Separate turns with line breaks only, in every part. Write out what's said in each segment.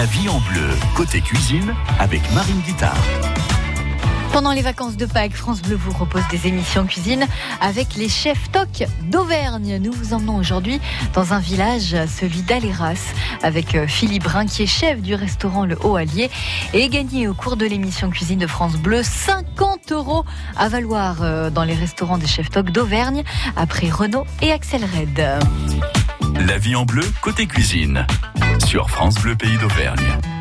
La vie en bleu, côté cuisine, avec Marine Guitard.
Pendant les vacances de Pâques, France Bleu vous propose des émissions cuisine avec les chefs TOC d'Auvergne. Nous vous emmenons aujourd'hui dans un village, celui d'Aléras, avec euh, Philippe Brun, chef du restaurant Le Haut Allier et gagné au cours de l'émission cuisine de France Bleu 50 euros à valoir euh, dans les restaurants des chefs TOC d'Auvergne après Renault et Axel Red.
La vie en bleu, côté cuisine, sur France Bleu Pays d'Auvergne.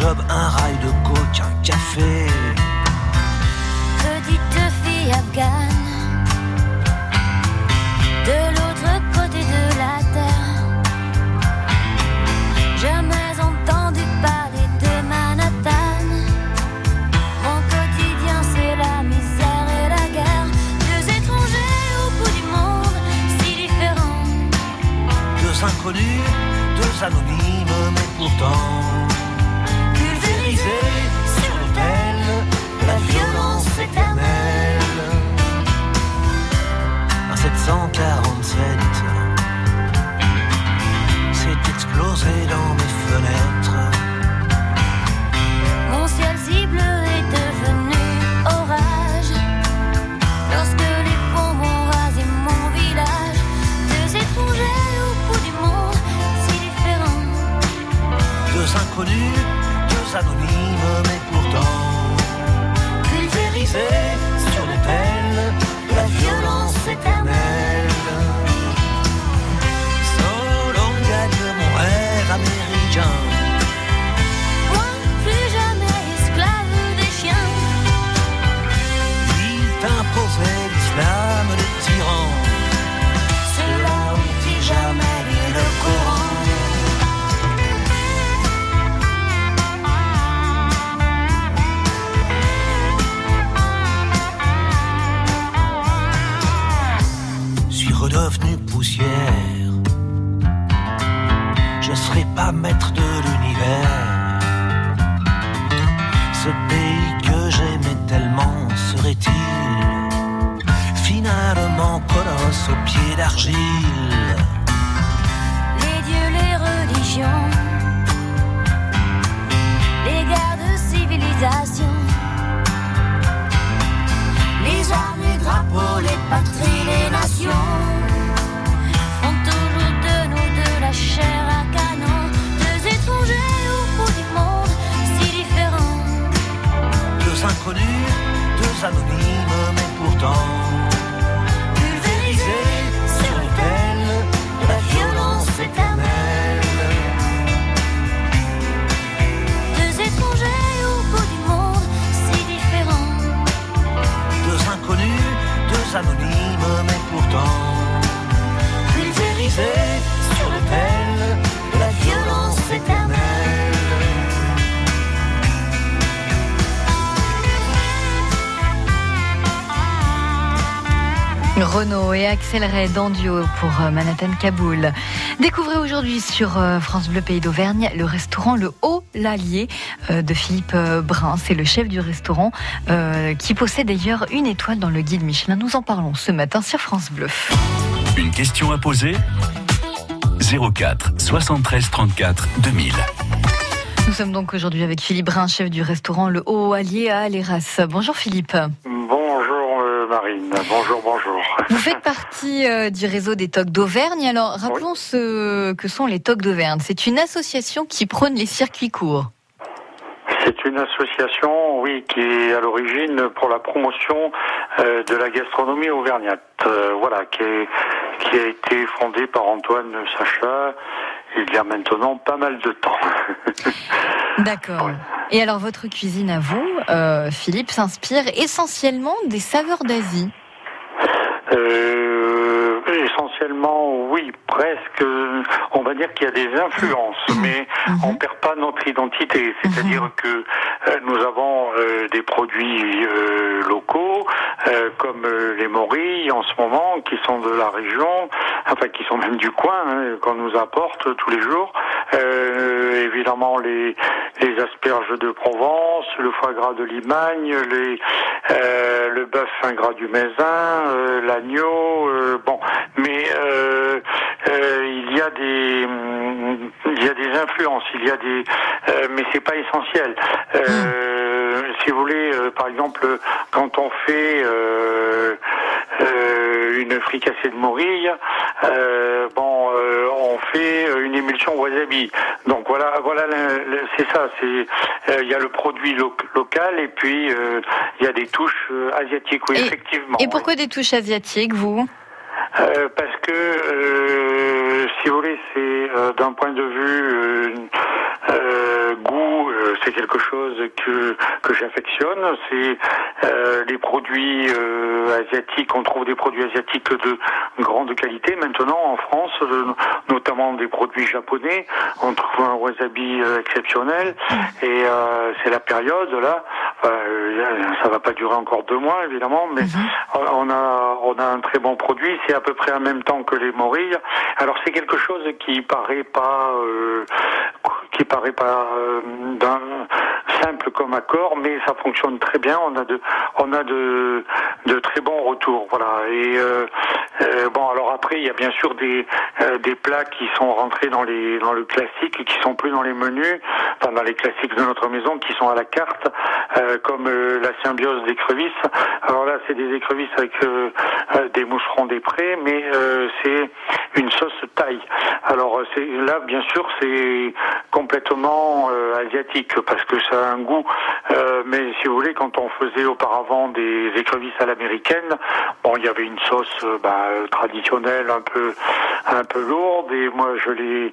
Job, un rail de coke, un café.
Petite fille afghane, de l'autre côté de la terre. Jamais entendu parler de Manhattan. Mon quotidien, c'est la misère et la guerre. Deux étrangers au bout du monde, si différents.
Deux inconnus, deux anonymes, mais pourtant sur l'autel la violence éternelle. Un 747 s'est explosé dans mes fenêtres.
Les dieux, les religions, les guerres de civilisation, les armes, les drapeaux, les patries, les nations font toujours de nous de la chair à canon. Deux étrangers au bout du monde, si différents.
Deux inconnus, deux anonymes, mais pourtant
deux
anonymes, mais pourtant
Renault et Axel Red en duo pour euh, Manhattan Kaboul. Découvrez aujourd'hui sur euh, France Bleu Pays d'Auvergne le restaurant Le Haut L'Allier euh, de Philippe Brun. C'est le chef du restaurant euh, qui possède d'ailleurs une étoile dans le guide Michelin. Nous en parlons ce matin sur France Bleu.
Une question à poser? 04 73 34 2000.
Nous sommes donc aujourd'hui avec Philippe Brun, chef du restaurant Le Haut Allier à Aléras. Bonjour Philippe.
Bonjour Marine, bonjour, bonjour.
Vous faites partie euh, du réseau des TOC d'Auvergne. Alors rappelons ce que sont les TOC d'Auvergne. C'est une association qui prône les circuits courts.
C'est une association, oui, qui est à l'origine pour la promotion euh, de la gastronomie auvergnate. Euh, voilà, qui, est- qui a été fondée par Antoine Sacha il y a maintenant pas mal de temps.
D'accord.
Ouais.
Et alors votre cuisine à vous, euh, Philippe, s'inspire essentiellement des saveurs d'Asie?
Euh, presque, on va dire qu'il y a des influences, mais on perd pas notre identité. C'est-à-dire que euh, nous avons euh, des produits euh, locaux, comme les morilles en ce moment, qui sont de la région, enfin qui sont même du coin, hein, qu'on nous apporte tous les jours. Évidemment les, les asperges de Provence, le foie gras de Limagne, les, le bœuf fin gras du Mézin, l'agneau, bon, mais il y a des hum, il y a des influences, il y a des euh, mais c'est pas essentiel. Euh, Si vous voulez, euh, par exemple, quand on fait euh, euh, une fricassée de morille, euh, bon, euh, on fait euh, une émulsion wasabi. Donc voilà, voilà, c'est ça. C'est euh, il y a le produit lo- local et puis euh, il y a des touches euh, asiatiques. Oui,
Et-
effectivement.
Et
oui.
pourquoi des touches asiatiques, vous?
Euh, parce que, euh, si vous voulez, c'est euh, d'un point de vue euh, euh, goût, euh, c'est quelque chose que que j'affectionne. C'est euh, les produits euh, asiatiques. On trouve des produits asiatiques de grande qualité maintenant en France, euh, notamment des produits japonais. On trouve un wasabi euh, exceptionnel et euh, c'est la période là. Euh, ça va pas durer encore deux mois évidemment, mais on a on a un très bon produit. C'est à peu près en même temps que les morilles. Alors c'est quelque chose qui paraît pas euh, paraît pas euh, simple comme accord, mais ça fonctionne très bien. On a de on a de de très bons retours. Voilà. Et euh, euh, bon alors après il y a bien sûr des des plats qui sont rentrés dans les dans le classique, qui sont plus dans les menus, dans les classiques de notre maison, qui sont à la carte, comme la symbiose d'écrevisses. Alors là c'est des écrevisses avec des moucherons des prés, mais c'est une sauce taille. Alors c'est là bien sûr c'est complètement euh, asiatique parce que ça a un goût. Euh, mais si vous voulez, quand on faisait auparavant des écrevisses à l'américaine, bon il y avait une sauce euh, bah, traditionnelle un peu un peu lourde et moi je l'ai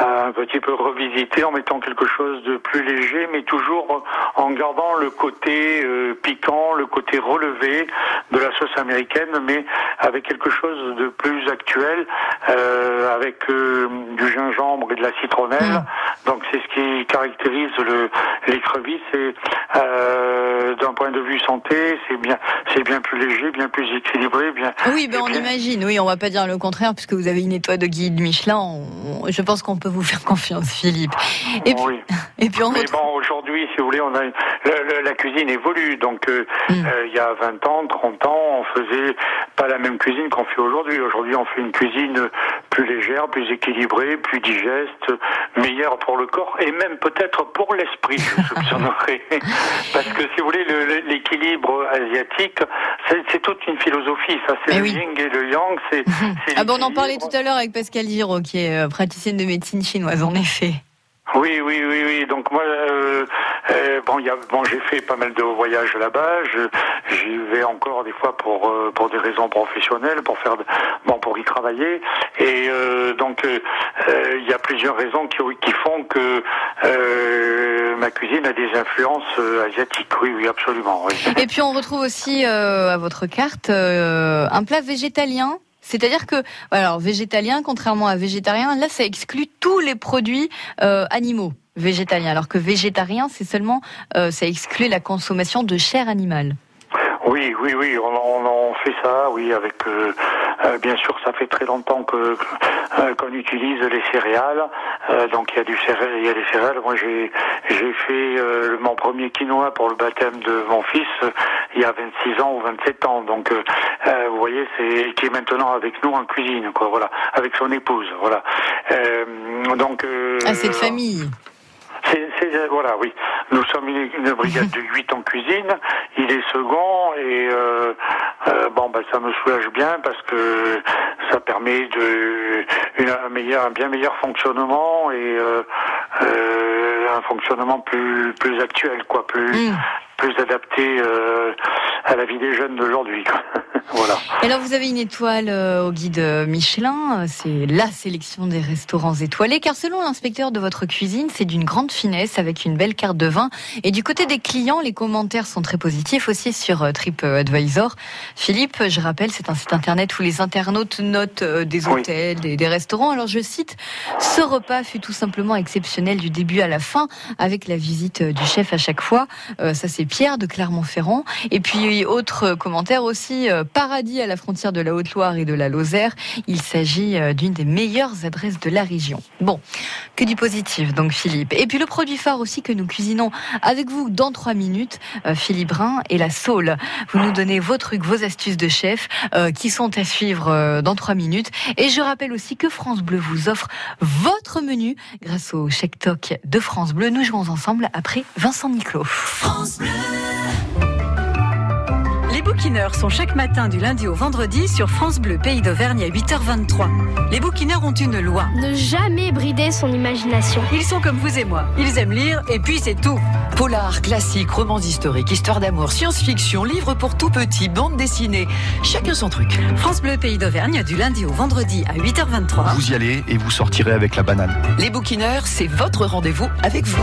euh, un petit peu revisité en mettant quelque chose de plus léger, mais toujours en gardant le côté euh, piquant, le côté relevé de la sauce américaine, mais avec quelque chose de plus actuel, euh, avec du gingembre et de la citronnelle. Donc c'est ce qui caractérise le l'écrevisse. Et euh, d'un point de vue santé, c'est bien, c'est bien plus léger, bien plus équilibré, bien.
Oui, ben on
bien-
imagine. Oui, on va pas dire le contraire puisque vous avez une étoile de guide Michelin. On- je pense qu'on peut vous faire confiance, Philippe. Et puis,
Oui.
et puis on
Mais
retrouve.
bon, aujourd'hui, si vous voulez, on a la cuisine évolue. Donc, euh,
Mm.
euh, il y a 20 ans, 30 ans, on faisait pas la même cuisine qu'on fait aujourd'hui. Aujourd'hui, on fait une cuisine plus légère, plus équilibrée, plus digeste, meilleure pour le corps et même peut-être pour l'esprit, je soupçonnerais. Parce que, si vous voulez, le- le- l'équilibre asiatique, c'est toute une philosophie. Ça, c'est le
oui.
yin et le yang. C'est
Ah bon, on en parlait tout à l'heure avec Pascal Giraud, qui est euh, praticienne de médecine chinoise, en effet.
Oui, oui, oui, oui. Donc moi, euh, euh, bon, y a, bon, j'ai fait pas mal de voyages là-bas. J'y vais encore des fois pour euh, pour des raisons professionnelles, pour faire, bon, pour y travailler. Et euh, donc, euh, euh, il y a plusieurs raisons qui, qui font que euh, ma cuisine a des influences asiatiques. Oui, oui, absolument.
Et puis on retrouve aussi à votre carte un plat végétalien. C'est-à-dire que, alors végétalien, contrairement à végétarien, là ça exclut tous les produits euh, animaux végétaliens, alors que végétarien, c'est seulement, euh, ça exclut la consommation de chair animale.
Oui, oui, oui, fait ça, oui, avec euh, euh, bien sûr, ça fait très longtemps que euh, qu'on utilise les céréales. Donc il y a du céréales, il y a des céréales. Moi, j'ai j'ai fait mon premier quinoa pour le baptême de mon fils il y a 26 ans ou 27 ans. Donc vous voyez, c'est qui est maintenant avec nous en cuisine, quoi. Voilà, avec son épouse, voilà. Donc
Ah, c'est de famille.
c'est, c'est- voilà, oui. Nous sommes une, une brigade de 8 en cuisine. Il est second et euh, bon, bah, ça me soulage bien parce que ça permet de une- un meilleur, un bien meilleur fonctionnement et euh, euh, un fonctionnement plus plus actuel, quoi, plus
Mm.
plus adapté euh, à la vie des jeunes d'aujourd'hui. voilà.
Et Alors vous avez une étoile euh, au guide Michelin, euh, c'est la sélection des restaurants étoilés, car selon l'inspecteur de votre cuisine, c'est d'une grande finesse avec une belle carte de vin. Et du côté des clients, les commentaires sont très positifs aussi sur euh, TripAdvisor. Philippe, je rappelle, c'est un site internet où les internautes notent euh, des
Oui.
hôtels, des, des restaurants. Alors je cite, ce repas fut tout simplement exceptionnel du début à la fin, avec la visite euh, du chef à chaque fois. Euh, ça c'est Pierre de Clermont-Ferrand. Et puis autre commentaire aussi, euh, paradis à la frontière de la Haute-Loire et de la Lozère. Il s'agit euh, d'une des meilleures adresses de la région. Bon, que du positif donc Philippe. Et puis le produit phare aussi que nous cuisinons avec vous dans trois minutes, euh, Philippe Brun et la Saule. Vous nous donnez vos trucs, vos astuces de chef qui sont à suivre dans trois minutes. Et je rappelle aussi que France Bleu vous offre votre menu grâce au chèque toc de France Bleu. Nous jouons ensemble après Vincent Niclot.
Les bouquineurs sont chaque matin du lundi au vendredi sur France Bleu Pays d'Auvergne à 8h23. Les bouquineurs ont une loi.
Ne jamais brider son imagination.
Ils sont comme vous et moi. Ils aiment lire et puis c'est tout.
Polar, classique, romans historiques, histoire d'amour, science-fiction, livres pour tout petit, bande dessinée. Chacun son truc.
France Bleu Pays d'Auvergne du lundi au vendredi à 8h23.
Vous y allez et vous sortirez avec la banane.
Les bouquineurs, c'est votre rendez-vous avec vous.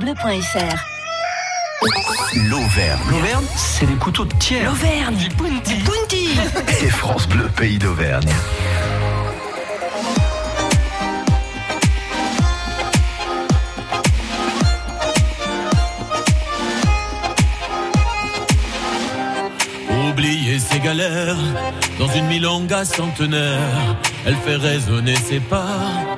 francebleu.fr.
L'Auvergne.
L'Auvergne, c'est les couteaux de tiers.
L'Auvergne, du Punti.
Et France Bleu, pays d'Auvergne.
Oublier ses galères dans une milonga centenaire, elle fait résonner ses pas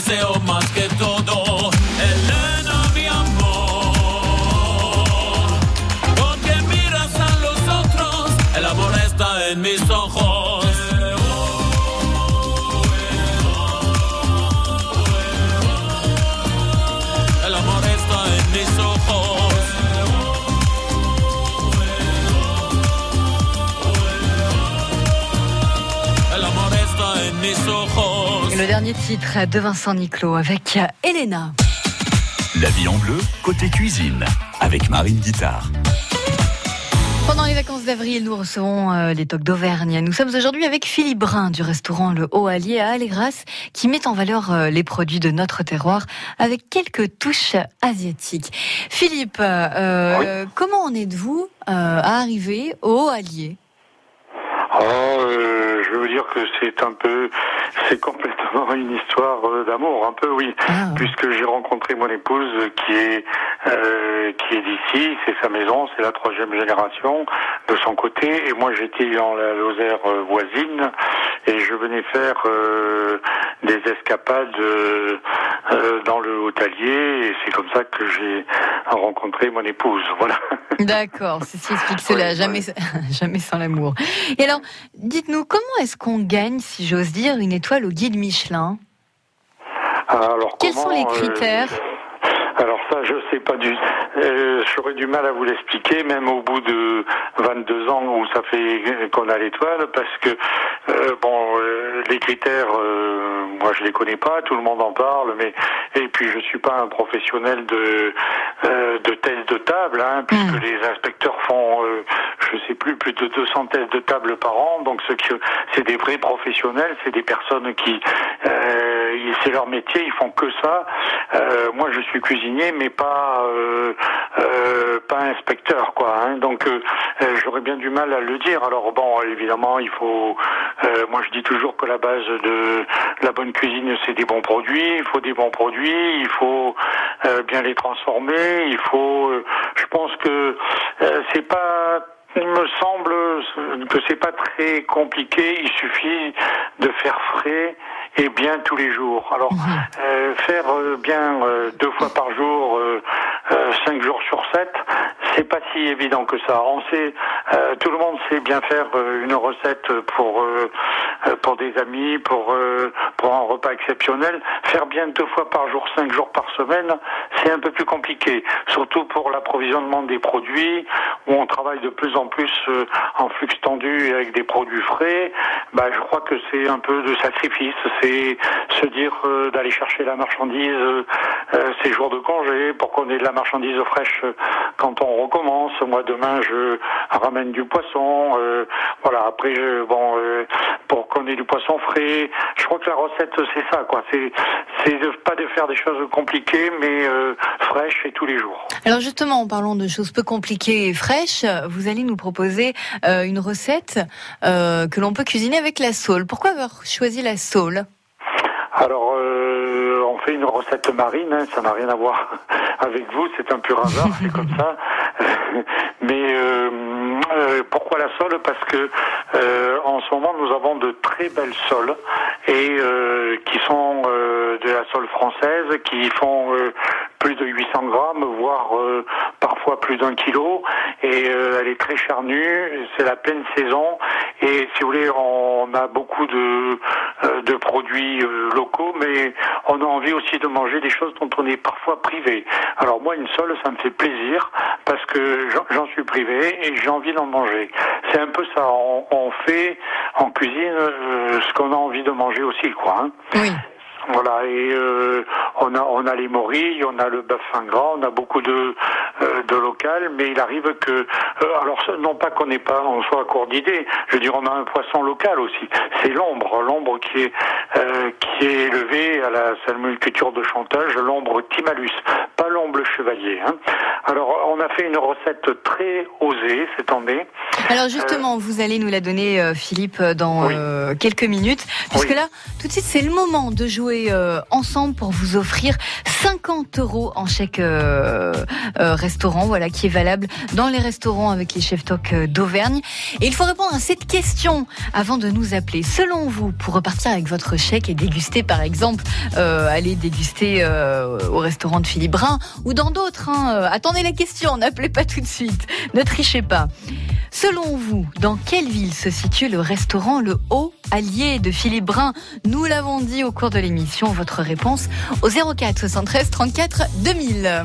Deseo
dernier titre de Vincent Niclot avec Elena.
La vie en bleu, côté cuisine, avec Marine Guitare.
Pendant les vacances d'avril, nous recevons euh, les tocs d'Auvergne. Nous sommes aujourd'hui avec Philippe Brun du restaurant Le Haut Allier à Allégras qui met en valeur euh, les produits de notre terroir avec quelques touches asiatiques. Philippe, euh, comment en êtes-vous euh, à arriver au Haut Allier?
Oh, euh, je veux dire que c'est un peu, c'est complètement une histoire euh, d'amour, un peu oui, puisque j'ai rencontré mon épouse qui est euh, qui est d'ici, c'est sa maison, c'est la troisième génération de son côté, et moi j'étais en la Lozère euh, voisine. Et je venais faire euh, des escapades euh, dans le hôtelier, et c'est comme ça que j'ai rencontré mon épouse, voilà.
D'accord, ceci explique cela, jamais, jamais sans l'amour. Et alors, dites-nous, comment est-ce qu'on gagne, si j'ose dire, une étoile au guide Michelin
Alors,
Quels
comment,
sont les
euh,
critères
Alors ça, je sais pas du. euh, J'aurais du mal à vous l'expliquer, même au bout de 22 ans où ça fait qu'on a l'étoile, parce que euh, bon, les critères, moi je les connais pas, tout le monde en parle, mais et puis je suis pas un professionnel de euh, de tests de table, hein, puisque les inspecteurs font, euh, je sais plus, plus de 200 tests de table par an, donc ce que c'est des vrais professionnels, c'est des personnes qui, euh, c'est leur métier, ils font que ça. Euh, moi, je suis cuisinier, mais pas euh, euh, pas inspecteur, quoi. hein. donc, j'aurais bien du mal à le dire. Alors bon, évidemment, il faut. moi, je dis toujours que la base de la bonne cuisine, c'est des bons produits. Il faut des bons produits. Il faut bien les transformer. Il faut. je pense que c'est pas. Il me semble que c'est pas très compliqué. Il suffit de faire frais et bien tous les jours. Alors euh, faire euh, bien euh, deux fois par jour, euh, euh, cinq jours sur sept, c'est pas si évident que ça. On sait, euh, tout le monde sait bien faire euh, une recette pour euh, pour des amis, pour pour un repas exceptionnel. Faire bien deux fois par jour, cinq jours par semaine, c'est un peu plus compliqué. Surtout pour l'approvisionnement des produits, où on travaille de plus en plus en flux tendu avec des produits frais. Bah, je crois que c'est un peu de sacrifice. C'est se dire d'aller chercher la marchandise ces jours de congé pour qu'on ait de la marchandise fraîche quand on recommence. Moi, demain, je ramène du poisson. euh, voilà. Après, je, bon, euh, pour qu'on ait du poisson frais. Je crois que la recette, c'est ça, quoi. C'est, pas de faire des choses compliquées, mais euh, fraîches et tous les jours.
Alors justement, en parlant de choses peu compliquées et fraîches, vous allez nous proposer euh, une recette que l'on peut cuisiner avec la saule. Pourquoi avoir choisi la saule?
Alors, on fait une recette marine, hein, ça n'a rien à voir avec vous, c'est un pur hasard, c'est comme ça. Mais euh, euh, pourquoi la sole? Parce que euh, en ce moment, nous avons de très belles soles et qui sont de la sole française, qui font plus de 800 grammes, voire parfois plus d'un kilo. Et elle est très charnue, c'est la pleine saison. Et si vous voulez, on a beaucoup de, euh, de produits euh, locaux, mais on a envie aussi de manger des choses dont on est parfois privé. Alors moi, une sole, ça me fait plaisir parce que j'en- j'en suis privé et j'ai envie d'en manger. C'est un peu ça. On, on fait en cuisine euh, ce qu'on a envie de manger aussi, quoi. hein.
Oui.
Voilà, et euh, on a on a les morilles, on a le fin gras, on a beaucoup de euh, de local, mais il arrive que euh, alors non pas qu'on n'ait pas on soit à court d'idées, je veux dire on a un poisson local aussi, c'est l'ombre, l'ombre qui est euh, qui est élevé à la salmoniculture de chantage, l'ombre timalus, chevalier. Hein. Alors on a fait une recette très osée cette année.
Alors justement, vous allez nous la donner, euh, Philippe, dans euh, quelques minutes, puisque là, tout de suite, c'est le moment de jouer euh, ensemble pour vous offrir 50 euros en chèque restaurant, voilà, qui est valable dans les restaurants avec les chefs toc d'Auvergne. Et il faut répondre à cette question avant de nous appeler. Selon vous, pour repartir avec votre chèque et déguster, par exemple, aller déguster au restaurant de Philippe Brun ou dans d'autres, hein, euh, attendez la question, n'appelez pas tout de suite, ne trichez pas. Selon vous, dans quelle ville se situe le restaurant Le Haut Allié de Philippe Brun? Nous l'avons dit au cours de l'émission, votre réponse au 04 73 34 2000.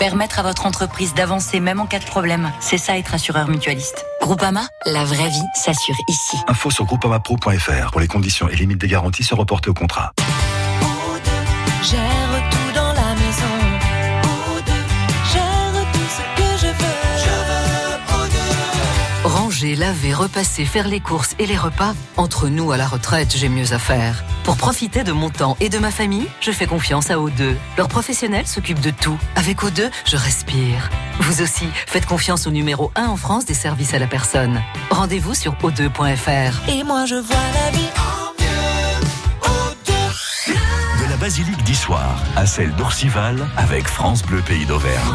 Permettre à votre entreprise d'avancer même en cas de problème, c'est ça être assureur mutualiste. Groupama, la vraie vie s'assure ici.
Info sur groupamapro.fr pour les conditions et limites des garanties se reporter au contrat.
Laver, repasser, faire les courses et les repas, entre nous à la retraite, j'ai mieux à faire. Pour profiter de mon temps et de ma famille, je fais confiance à O2. Leurs professionnels s'occupent de tout. Avec O2, je respire. Vous aussi, faites confiance au numéro 1 en France des services à la personne. Rendez-vous sur o2.fr.
Et moi je vois la vie en mieux.
De la basilique d'Issoire à celle d'Orcival avec France Bleu Pays d'Auvergne.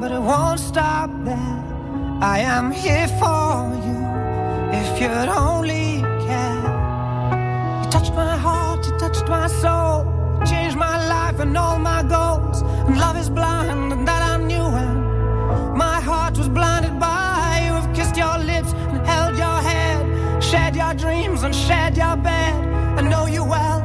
but it won't stop there. I am here for you if you'd only care. You touched my heart, you touched my soul, changed my life and all my goals. And love is blind, and that I knew when my heart was blinded by you. Have kissed your lips and held your head, shared your dreams and shared your bed. I know you well,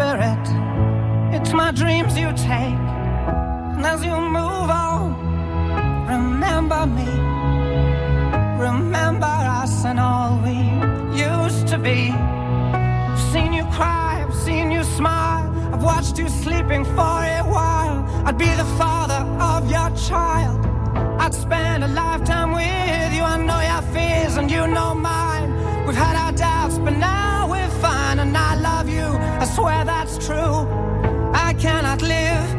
spirit. It's my dreams you take, and as you move on, remember me. Remember us and all we used to be. I've seen you cry, I've seen you smile. I've watched you sleeping for a while. I'd be the father of your child. I'd spend a lifetime with you. I know your fears and you know mine. We've had our doubts, but now we're fine. And I love. I swear that's true. I cannot live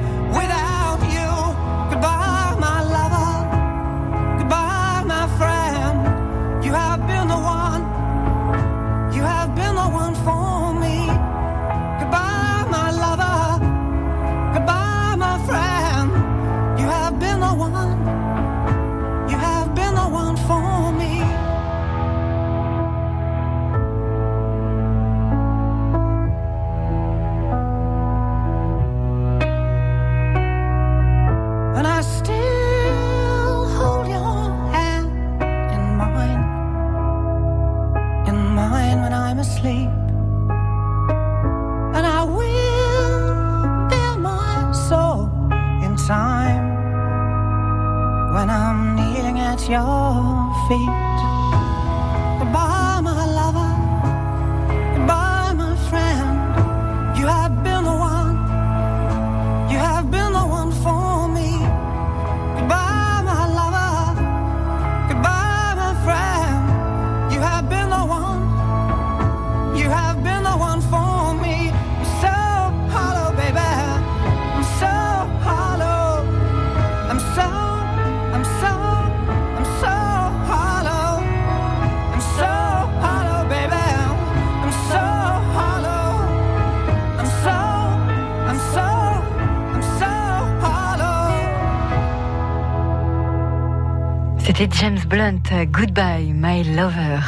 C'était James Blunt, Goodbye My Lover.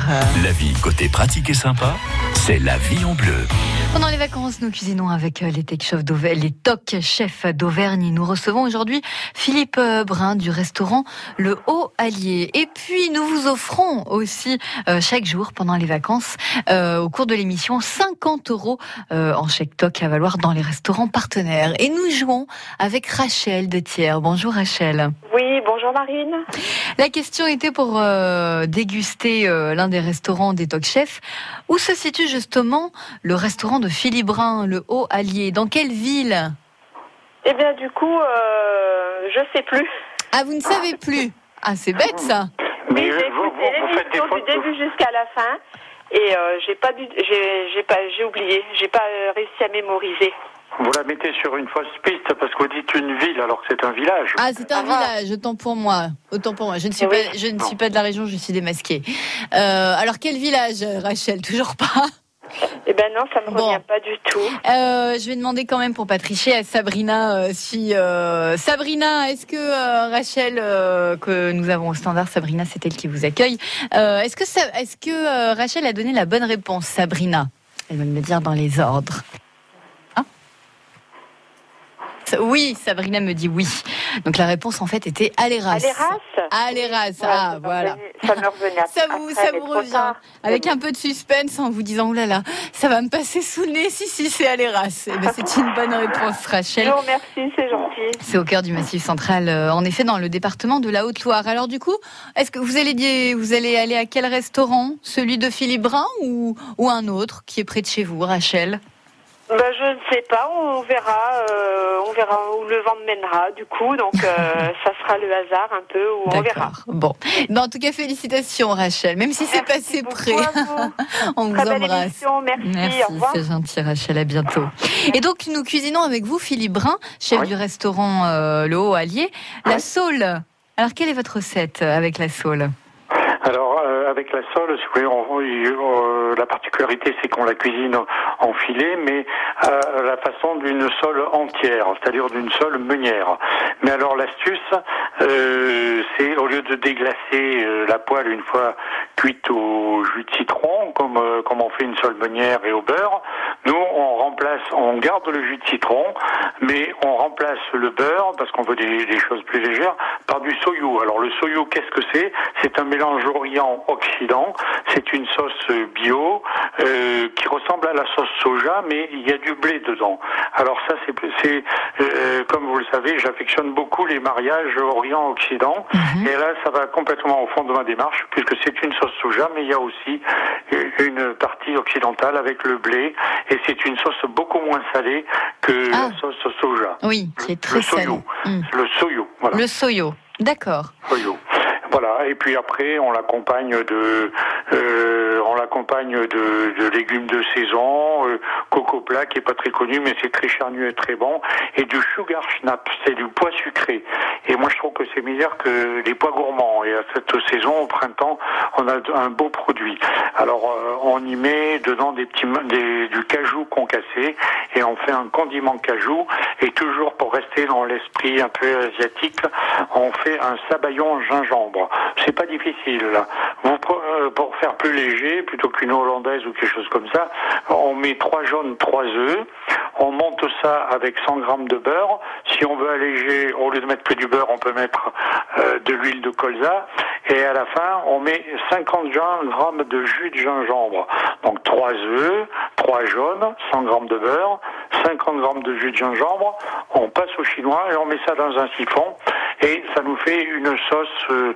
La vie côté pratique et sympa, c'est la vie en bleu.
Pendant les vacances, nous cuisinons avec euh, les tech chefs d'Auvergne, les toc chefs d'Auvergne. Nous recevons aujourd'hui Philippe euh, Brun du restaurant Le Haut Allier. Et puis, nous vous offrons aussi euh, chaque jour pendant les vacances, euh, au cours de l'émission, 50 euros euh, en chèque toc à valoir dans les restaurants partenaires. Et nous jouons avec Rachel de Thiers. Bonjour Rachel.
Oui, bonjour Marine.
La question était pour euh, déguster euh, l'un des restaurants des Talk Chefs. Où se situe justement le restaurant de Philippe Brun, le Haut Allier? Dans quelle ville?
Eh bien, du coup, euh, je sais plus.
Ah, vous ne savez plus? Ah, c'est bête ça.
Mais j'ai écouté l'émission du début jusqu'à la fin. Et euh, j'ai pas dû, j'ai, j'ai pas, j'ai oublié, j'ai pas réussi à mémoriser.
Vous la mettez sur une fausse piste parce que vous dites une ville alors que c'est un village.
Ah, c'est un village, autant pour moi. Autant pour moi. Je ne suis, pas, je ne suis pas de la région, je suis démasquée. Euh, alors, quel village, Rachel Toujours pas?
Eh ben non, ça me revient pas du tout.
Euh, je vais demander quand même pour pas tricher à Sabrina euh, si euh, Sabrina, est-ce que euh, Rachel euh, que nous avons au standard, Sabrina, c'est elle qui vous accueille. Euh, est-ce que ça, est-ce que euh, Rachel a donné la bonne réponse, Sabrina? Elle va me le dire dans les ordres. Oui, Sabrina me dit oui. Donc la réponse en fait était Aléras.
Aléras?
Aléras, ah voilà.
Ça me revenait.
Ça vous,
après,
ça vous revient.
tard.
Avec un peu de suspense en vous disant, oh là là, ça va me passer sous le nez. Si, si, c'est Aléras. Eh ben, c'est une bonne réponse, Rachel.
Non, merci, c'est gentil.
C'est au cœur du Massif central, euh, en effet, dans le département de la Haute-Loire. Alors du coup, est-ce que vous allez, dire- vous allez aller à quel restaurant? Celui de Philippe Brun ou, ou un autre qui est près de chez vous, Rachel?
Ben, je ne sais pas, on verra, euh, on verra où le vent me mènera, du coup, donc euh, ça sera le hasard un peu, où on verra.
Bon, Ben, en tout cas, félicitations, Rachel. Même si c'est passé près, on vous
Très
embrasse.
émission, merci, revoir.
c'est gentil, Rachel. À bientôt. Et donc, nous cuisinons avec vous, Philippe Brun, chef du restaurant euh, Le Haut Allier, la Saule. Alors, quelle est votre recette avec la Saule?
Alors, euh, avec la sole, si vous voulez, on- la particularité, c'est qu'on la cuisine en- filet, mais à la façon d'une sole entière, c'est-à-dire d'une sole meunière. Mais alors, l'astuce, euh, c'est au lieu de déglacer euh, la poêle une fois cuite au jus de citron, comme, euh, comme on fait une sole meunière et au beurre, nous, on remplace, on garde le jus de citron, mais on remplace le beurre, parce qu'on veut des, des choses plus légères, par du soyou. Alors, le soyou, qu'est-ce que c'est? C'est un mélange orient-occident. C'est une sauce euh, euh, qui ressemble à la sauce soja, mais il y a du blé dedans. Alors ça, c'est, euh, comme vous le savez, j'affectionne beaucoup les mariages orient-occident. Et là, ça va complètement au fond de ma démarche, puisque c'est une sauce soja, mais il y a aussi euh, une partie occidentale avec le blé, et c'est une sauce beaucoup moins salée que la sauce soja.
Oui, qui est très
le
salé.
soyo.
Mm.
Le soyo, voilà.
Le soyo. D'accord.
Soyo. Voilà, et puis après on l'accompagne de, euh, de, légumes de saison, euh, coco plat qui est pas très connu mais c'est très charnu et très bon, et du sugar schnapps, c'est du pois sucré. Et moi je trouve que c'est meilleur que les pois gourmands. Et à cette saison, au printemps, on a un beau produit. Alors euh, on y met dedans des petits, du cajou concassé et on fait un condiment cajou. Et toujours pour rester dans l'esprit un peu asiatique, on fait un sabayon gingembre. C'est pas difficile. Vous, euh, pour faire plus léger, plutôt qu'une hollandaise ou quelque chose comme ça, on met trois jaunes, trois œufs. On monte ça avec 100 grammes de beurre. Si on veut alléger, au lieu de mettre que du beurre, on peut mettre euh, de l'huile de colza. Et à la fin, on met 50 grammes de jus de gingembre. Donc trois œufs, trois jaunes, 100 grammes de beurre, 50 grammes de jus de gingembre. On passe au chinois et on met ça dans un siphon. Et ça nous fait une sauce, euh,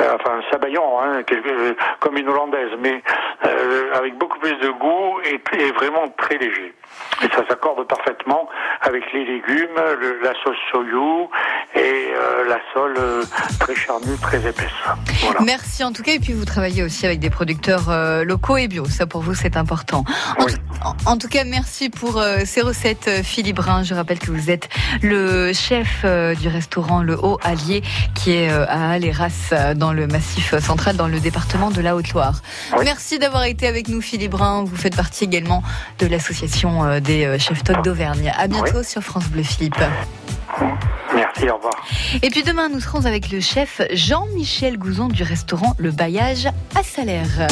euh, enfin un sabayon, hein, quelque- euh, comme une hollandaise, mais euh, avec beaucoup plus de goût et, et vraiment très léger. Et ça s'accorde parfaitement avec les légumes, le- la sauce soyou et euh, la sole très charnue, très épaisse. Voilà.
Merci en tout cas. Et puis vous travaillez aussi avec des producteurs locaux et bio. Ça pour vous c'est important. En, tout, en- en tout cas, merci pour ces recettes, Philippe Brun. Je rappelle que vous êtes le chef du restaurant Le Haut Allier qui est euh, à Aléras euh, dans le massif central dans le département de la Haute-Loire. Merci d'avoir été avec nous, Philippe Brun. Vous faites partie également de l'association euh, des euh, chefs tocs d'Auvergne. À bientôt sur France Bleu, Philippe.
Merci, au revoir.
Et puis demain, nous serons avec le chef Jean-Michel Gouzon du restaurant Le Bailliage à Salaire.